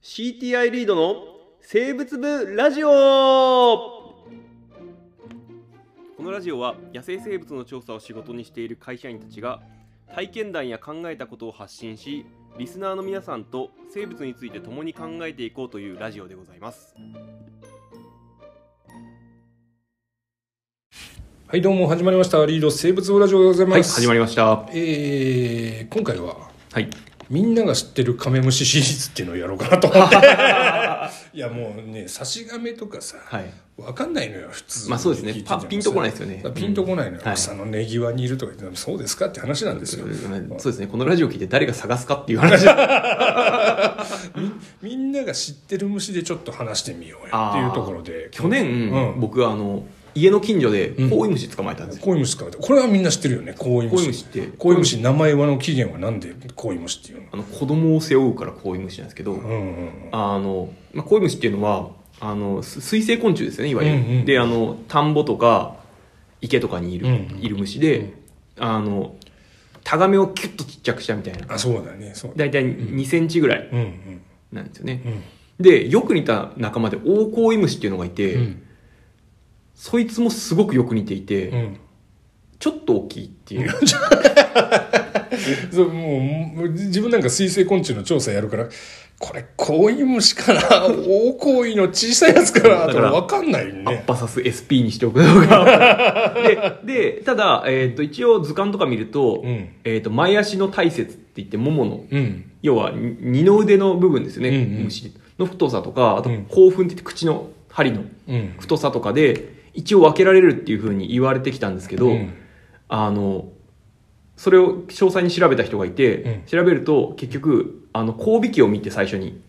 CTI リードの生物部ラジオこのラジオは野生生物の調査を仕事にしている会社員たちが体験談や考えたことを発信しリスナーの皆さんと生物について共に考えていこうというラジオでございますはい、どうも始まりました。リード生物部ラジオでございはいます。始まりましたえー、今回は、はいみんなが知ってるカメムシシリーズっていうのをやろうかなと思って。いや、もうね、差し亀とかさ、はい。わかんないのよ、普通。まあそうですね。ピンとこないですよね。ピンとこないのよ。はい。草の根際にいるとか言って、そうですかって話なんですよ。そうですね。このラジオ聞いて誰が探すかっていう話。みんなが知ってる虫でちょっと話してみようよっていうところで。去年、うん。僕あの家の近所でん。コウイムシ捕まえたんですよ、コイムシ使うこれはみんな知ってるよね、コイムシ。コイムシって。コイムシ、名前はの起源はなんでコイムシっていうの？あの子供を背負うからコウイムシなんですけど、うんうんあの、まあ、コイムシっていうのはあのす水生昆虫ですよねいわゆる、うんうんであの田んぼとか池とかにいる,、うんうん。いる虫であのタガメをキュッとちっちゃくしたみたいな。あ、そうだね、そう。だ。大体2センチぐらいなんですよね、うん。でよく似た仲間でオオコウイムシっていうのがいて、うんそいつもすごくよく似ていて、うん。ちょっと大きいっていう、そうもう自分なんか水生昆虫の調査やるからこれコイムシかな大コイの小さいやつかなとだか分かんないアッねパサス SP にしておくのが ででただ、えー、と一応図鑑とか見ると,、うん。えー、と前足の体節って言ってもものうん。要はに二の腕の部分ですよね、うんうん。虫の太さとかあとうん。興奮って言って口の針のうん。太さとかで一応分けられるっていうふうに言われてきたんですけど、うん。あのそれを詳細に調べた人がいて、うん。調べると結局あの交尾器を見て最初に。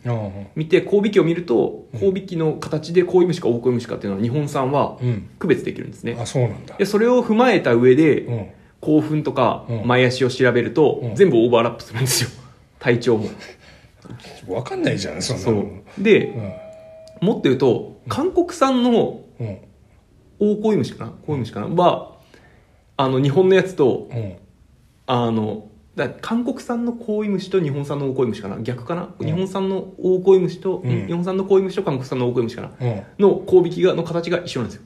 見て交尾器を見ると交尾器の形でコイムシかオオコイムシかっていうのは日本産はうん。区別できるんですね。あそうなんだ。でそれを踏まえた上で、うん。興奮とかうん。前足を調べると、うん。全部オーバーラップするんですよ。体長も。分かんないじゃんそんなそのう。でうん。もっと言うと韓国産のうんオオコイムシかな？コイムシかな？はあの日本のやつとうん。あのだ韓国産のコイムシと日本産のオオコイムシかな？逆かな、うん。日本産のオオコイムシと、うん。日本産のコイムシと韓国産のオオコイムシかな？うん。の交尾器がの形が一緒なんですよ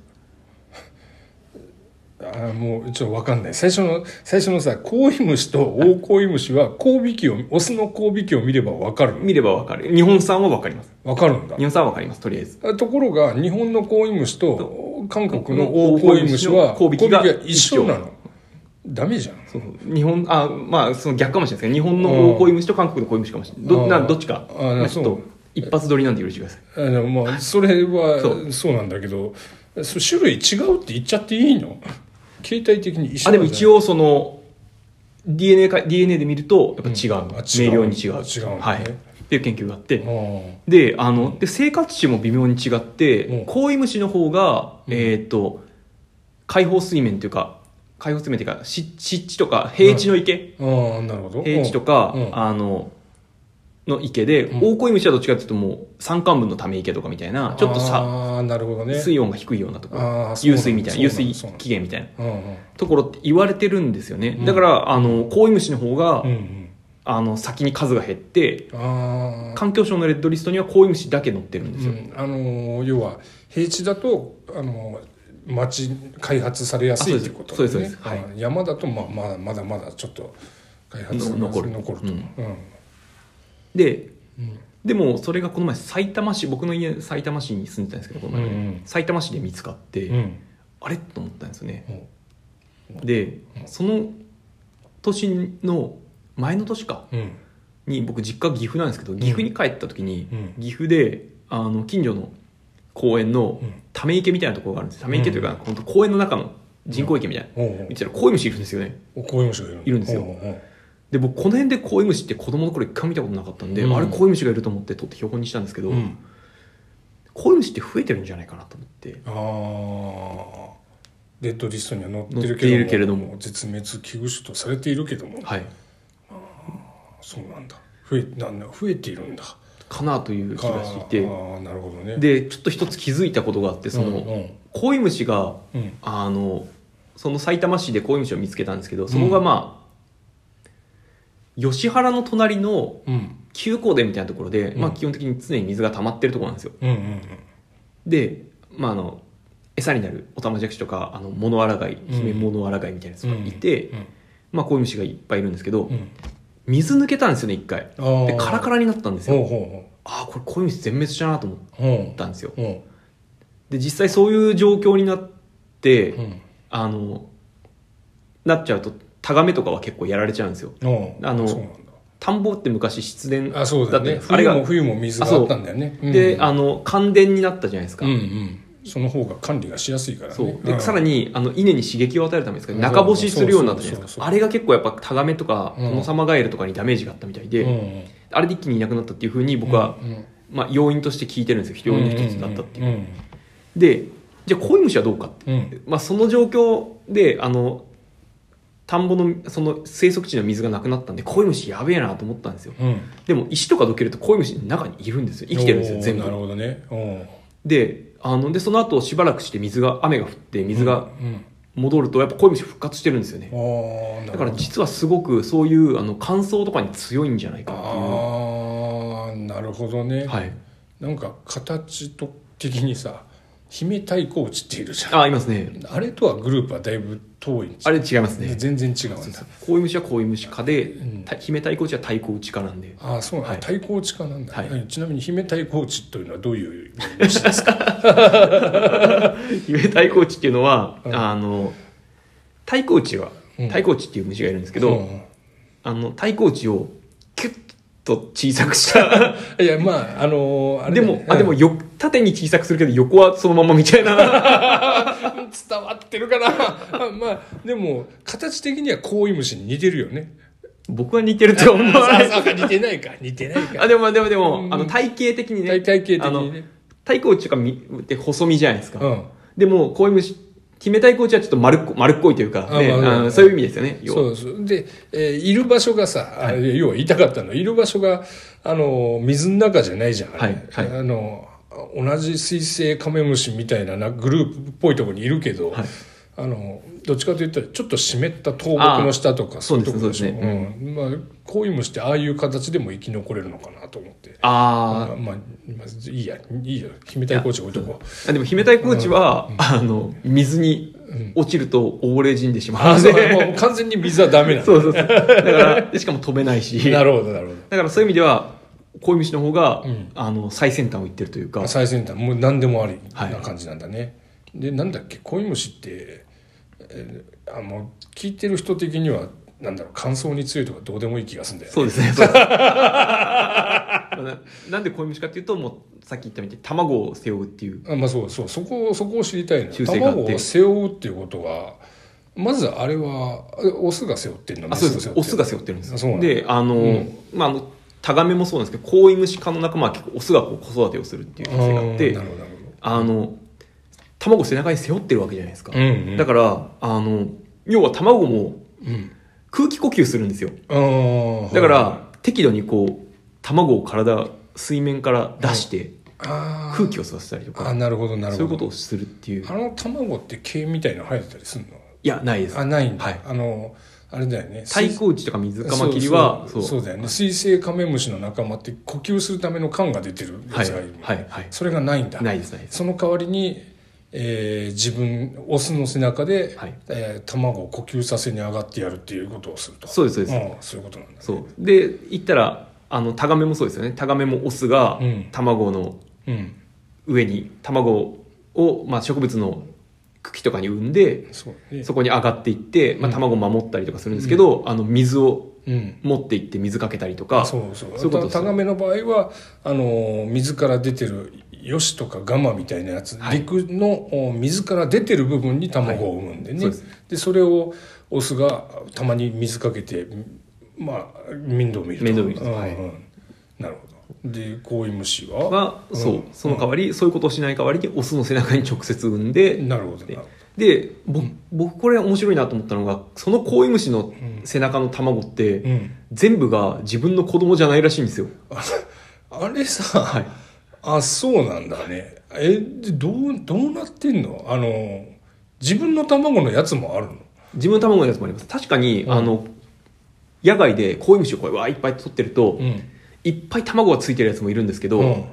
あもうちょっと分かんない。最初の最初のさコイムシとオオコイムシは交尾器をオスの交尾器を見れば分かる見ればわかる。日本産はわかります。分かるんだ。日本産はわかりますとりあえず。ところが日本のコイムシと韓国のオオコイムシは交尾器が交尾器一緒。なの？ダメじゃん。そう日本あまあその逆かもしれないですけど日本のオオコイムシと韓国のコイムシかもしれないどうん。などっちか。あまあちょっとそう。一発撮りなんで許してください。あのまあそれはそそうなんだけどそ種類違うって言っちゃっていいの？形態的に一緒あでも一応応その DNA か DNA で見るとやっぱ違う、うん。明瞭に違う。違うね。はい。っていう研究があって。あであので生活地も微妙に違って、うん。コイムシの方が、うん。えーっと開放水面というか開放水面というか湿湿地とか平地の池、あああなるほど。平地とか、うん。あのの池で、うん。オオコイムシはどっちかというともう山間部のため池とかみたいなちょっとさああなるほどね。水温が低いようなところ湧水みたいな湧水起源みたいなうんうん。ところって言われてるんですよね、うん。だからあのコイムシの方が、うんうん。あの先に数が減ってああ環境省のレッドリストにはコイムシだけ載ってるんですよ、うん、あの要は平地だとあの町開発されやすいっていうことあそうです。そうですそうです。あ山だとまあまだまだまだちょっと開発がの残る。残ると、ううんんでうん。でもそれがこの前埼玉市僕の家埼玉市に住んでたんですけどこの前、うんうん。埼玉市で見つかって、うん。あれ？と思ったんですよね、うん。でその年の前の年かうん。に僕実家岐阜なんですけど岐阜に帰った時に、うん。岐阜であの近所の公園のうん。ため池みたいなところがあるんですため池というか、本当公園の中の人工池みたいな、おうおう見てたらコイムシいるんですよね。おこういう虫がいるの。いるんですよ。おうおうで僕この辺でコイムシって子供の頃一回も見たことなかったんで、うんあれコイムシがいると思って取って標本にしたんですけど、うん。コイムシって増えてるんじゃないかなと思って。ああレッドリストには載ってるけれども。絶滅危惧種とされているけども。はい。そうなんだ。増えなんだ増えているんだ。かなという気がしていて。ああなるほどね。でちょっと一つ気づいたことがあってその、うんうん。コイムシがうん。あのその埼玉市でコイムシを見つけたんですけどそこがまあ、吉原の隣のうん。休耕田みたいなところで、うん。まあ、基本的に常に水が溜まってるところなんですよ。うんうんで、まあ、あの餌になるオタマジャクシとかあのモノアラガイうん。ヒメモノアラガイみたいなやつがいて、うん。まあ、こういう虫がいっぱいいるんですけど、うん。水抜けたんですよね一回。でカラカラになったんですよ。ほうほああこれこういう虫全滅したなと思っうほう。ほたんですよ。う。ほで実際そういう状況になって、ううん。あのなっちゃうとタガメとかは結構やられちゃうんですよ。あの田んぼって昔湿田あそうだよね。あれが冬も冬も水があったんだよね。で、うん。あの乾田になったじゃないですか、その方が管理がしやすいからね。そう。で、ん。さらにあの稲に刺激を与えるためですか？うん中干しするようになったじゃないですか。あれが結構やっぱタガメとかうん。トノサマガエルとかにダメージがあったみたいで、うん。あれで一気にいなくなったっていうふうに僕は、うんまあ、要因として聞いてるんですよ。要因の一つだったっていう、うん。でじゃあコイムシはどうかって、うん。まあ、その状況であの田んぼのその生息地の水がなくなったんでコイムシやべえなと思ったんですよ。うん。でも石とかどけるとコイムシの中にいるんですよ。生きてるんですよ全部。なるほどね。であのでその後しばらくして水が雨が降って水がうん。戻るとやっぱコイムシ復活してるんですよね。ああだから実はすごくそういうあの乾燥とかに強いんじゃないかっていう。ああなるほどね、はい。なんか形と的にさ姫太鼓打ちっているじゃん。あいますね。あれとはグループはだいぶ遠いあれ違いますね。全然違うんだ。コイムシはコイムシ科で、ん。た姫太鼓打ちは太鼓打ち科なんで。ああそうなんだ、はい。太鼓打ちかなんだ、はい。うんちなみに姫太鼓打ちというのはどういう虫ですか姫太鼓打ちっていうのは、うん。あの太鼓打ちはうん。太鼓打ちっていう虫がいるんですけど、うんあの太鼓打ちをと小さくした。いやまああのーあれね。もあでもよ縦に小さくするけど横はそのままみたいな。伝わってるかな。まあでも形的にはコイムシに似てるよね。僕は似てるとは思う。か似てないか似てないか。あでもでもでも、うん。あの体型的にね。体体型的にね。太鼓打ちがみって細身じゃないですか、うん。でもこういう虫姫太鼓打ちはちょっと丸っこ丸っこいというか、ねあまあそういう意味ですよねそうそうで、えーいる場所がさ、あ要は言いたかったの。はいる場所があの水の中じゃないじゃん、はいはい。あの同じ水生カメムシみたいななグループっぽいところにいるけど、はい。あのどっちかというとちょっと湿った倒木の下とかあそういうところでしょ。そうですね。うん。まあ、こういう虫ってああいう形でも生き残れるのかなと思ってあまあ、まあ、まあいいやいいよ姫太鼓打ち置いとこ。うーあでも姫太鼓打ちは、あの水に落ちると溺れ死んでしまう。あそうので、もう完全に水はダメなんだ。そうそうそう。だからでしかも飛べないし。なるほどなるほど。だからそういう意味ではこういう虫の方が、うん。あの最先端を行ってるというか。最先端。もう何でもありはい。な感じなんだね、でなんだっけコイムシって、えーあの聞いてる人的にはなんだろう乾燥に強いとかどうでもいい気がするんだよね。そうですね。そうな なんでこういう虫かっていうともうさっき言ったみたいに卵を背負うっていう。あまあそうそう。そこそこを知りたいの習性があって。卵を背負うっていうことはまずあれはあオスが背負ってるの？あそうです。オスが背負負ってるんですあそうなんだ。であの、うん。まああのタガメもそうなんですけどコウイムシ科の仲間は結構オスがこう子育てをするっていう性があってなるほどなるあの卵を背中に背負ってるわけじゃないですか、ほどうんうん。だからあの要は卵もうん空気呼吸するんですよ。だから、は適度にこう卵を体水面から出して空気を吸わせたりとか、あなるほどなるほど。そういうことをするっていう。あの卵って毛みたいの生えてたりするの？いやないです。あないんだ、はい。あのあれだよね。太鼓打ちとか水カマキリはそうそうだよね。水生カメムシの仲間って呼吸するための管が出てるやつがいる、はいはいはい。それがないんだ。ないですないです。その代わりに、えー自分オスの背中で、はい。えー卵を呼吸させに上がってやるっていうことをすると。そうですそうです、うんそういうことなんだ、ね、そう。で言ったらあのタガメもそうですよね。タガメもオスがうん。卵のうん。上に卵を、まあ、植物の茎とかに産んでそこに上がっていって、まあ、うん。卵を守ったりとかするんですけど、あの水をうん。持っていって水かけたりとかそうそう。そういうタガメの場合はあの水から出てるヨシとかガマみたいなやつ、はい。陸のお水から出てる部分に卵を産むんでね、はい。そうでそれをオスがたまに水かけてまあ面倒見ると。面倒見ると。うんうん。はい。なるほど。でコイムシは？は、そう。うん。その代わり、そういうことをしない代わりにオスの背中に直接産んで、なるほど。で僕これ面白いなと思ったのがそのコイムシの背中の卵って、うん。全部が自分の子供じゃないらしいんですよ。ああれさ、はいあそうなんだね。えでどうどうなってんの？あの自分の卵のやつもあるの？自分の卵のやつもあります。確かに、うん。あの野外でコイムシをこうわーいっぱい取ってると、うん。いっぱい卵がついてるやつもいるんですけど、うん。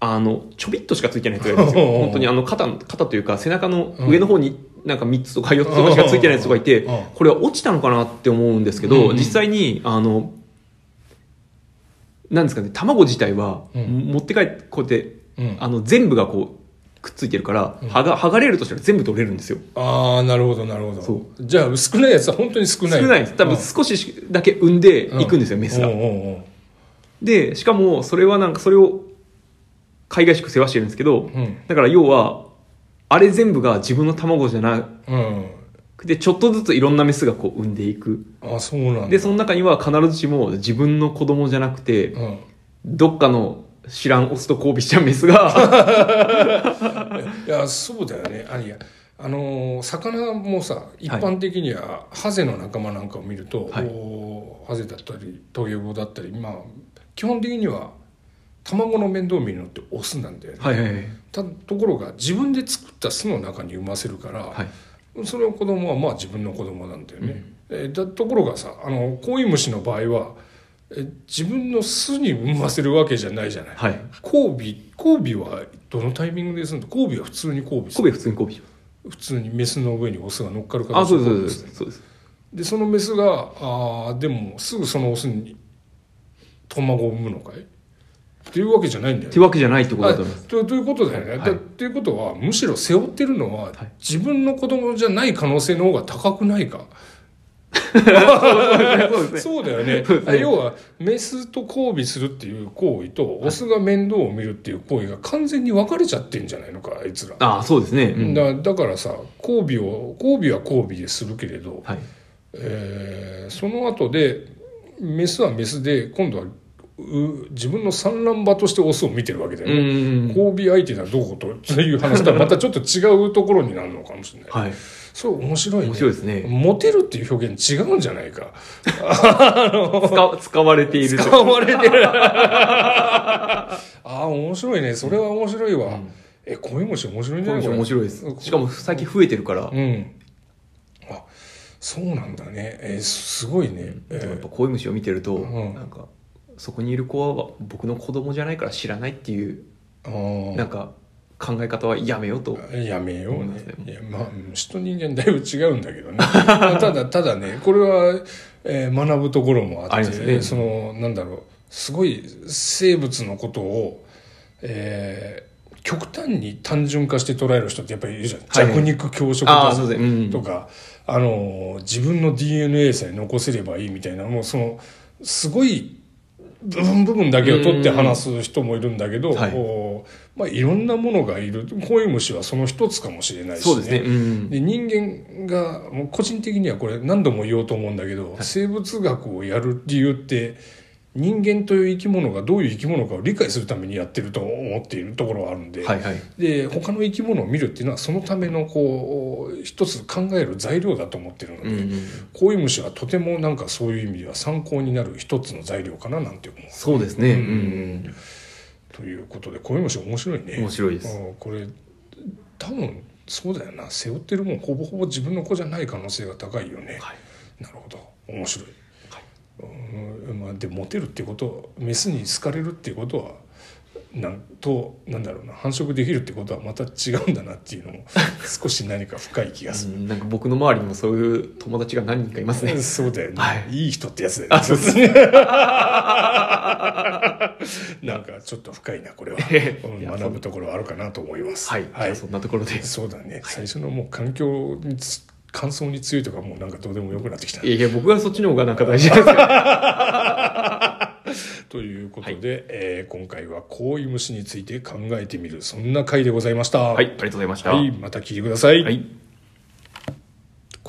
あのちょびっとしかついてないやつがいるんですよ。うん本当にあの肩肩というか背中の上の方になんか3つとか4つとかしかついてないやつとかいてうんこれは落ちたのかなって思うんですけど、うんうん。実際にあのなんですかね卵自体はうん。持って帰ってこうやってうん。あの全部がこうくっついてるから、うん。剥が剥がれるとしたら全部取れるんですよ。ああなるほどなるほど。そじゃあ少ないやつは本当に少ない。少ないんです。多分少しだけ産んでいくんですよ、メスが。でしかもそれはなんかそれを海外しく世話してるんですけど、うん。だから要はあれ全部が自分の卵じゃなうんくてちょっとずついろんなメスがこう産んでいく。あそうなんだ。でその中には必ずしも自分の子供じゃなくてうん。どっかの知らんオスと交尾したメスが。いやそうだよね。あいやあのー魚もさ一般的にはハゼの仲間なんかを見ると、はい。ハゼだったりトゲゴだったりまあ基本的には卵の面倒を見るのってオスなんだよね、はいはいはい。たところが自分で作った巣の中に産ませるから、はいその子供はまあ自分の子供なんだよね、えーだところがさあのコイムシの場合はえ自分の巣に産ませるわけじゃないじゃない。はい。交尾交尾はどのタイミングでするの交尾は普通に交尾交尾普通に交尾し普通にメスの上にオスが乗っかるますあそうですそうですそうです。でそのメスがあーでもすぐそのオスに卵を産むのかい？っていうわけじゃないんだよね。ってわけじゃないってことだと思います。あとということだよね。はい。だっていうことはむしろ背負ってるのは、はい。自分の子供じゃない可能性の方が高くないか？そうだよね。要はメスと交尾するっていう行為とオスが面倒を見るっていう行為が完全に分かれちゃってんじゃないのかあいつら。ああそうですね、うん。だだからさ交尾を交尾は交尾でするけれど、はい。えーその後でメスはメスで今度はう自分の産卵場としてオスを見てるわけだようんね。うんうん交尾相手がどうことという話とはまたちょっと違うところになるのかもしれない。はいそれ面白いね。面白いですねモテるっていう表現違うんじゃないか。使 使われていると使われてる。ああ、面白いね。それは面白いわ。うんえ、恋虫面白いんじゃない？面白いですしかも最近増えてるから、うん。あ、そうなんだね。えすごいね。えでもやっぱ恋虫を見てると、んなんかそこにいる子は僕の子供じゃないから知らないっていうなんか考え方はやめようと。やめようね。思いや、まあ、虫と人間だいぶ違うんだけどね。ま あただ、ただね、これは、えー学ぶところもあって、ね。その、なんだろう、すごい生物のことを、えー極端に単純化して捉える人ってやっぱりいるじゃん。はい弱肉強食だああそうん、とか、あの、自分の DNA さえ残せればいいみたいな、もうその、すごい部分部分だけを取って話す人もいるんだけど、はい。こうまあ、いろんなものがいる。コイムシはその一つかもしれないし、そうですね、うん、で人間がもう個人的にはこれ何度も言おうと思うんだけど、生物学をやる理由って人間という生き物がどういう生き物かを理解するためにやってると思っているところはあるんで,、はいはい。で他の生き物を見るっていうのはそのためのこう一つ考える材料だと思ってるので、うんうん。コイムシはとてもなんかそういう意味では参考になる一つの材料かななんて思う。そうですね、ううんん。ということでコイムシ面白いね。面白いです。うん。これ多分そうだよな。背負ってるもんほぼほぼ自分の子じゃない可能性が高いよね、はい。なるほど。面白い、まあ、でモテるってことメスに好かれるっていうことはなんとなんだろうな繁殖できるってことはまた違うんだなっていうのも 少し何か深い気がする、うんなんか僕の周りにもそういう友達が何人かいますね。そうだよね、はい。い、い人ってやつだよね。あそうです なんかちょっと深いなこれは、学ぶところはあるかなと思います。はい、じゃあそんなところで。そうだね、最初のもう環境につ乾燥に強いとかもうなんかどうでもよくなってきた。いやいや僕はそっちの方がなんか大事ですよ。ということで、えー今回はこういう虫について考えてみる。そんな回でございました。はいありがとうございました。はいまた聞いてください、はい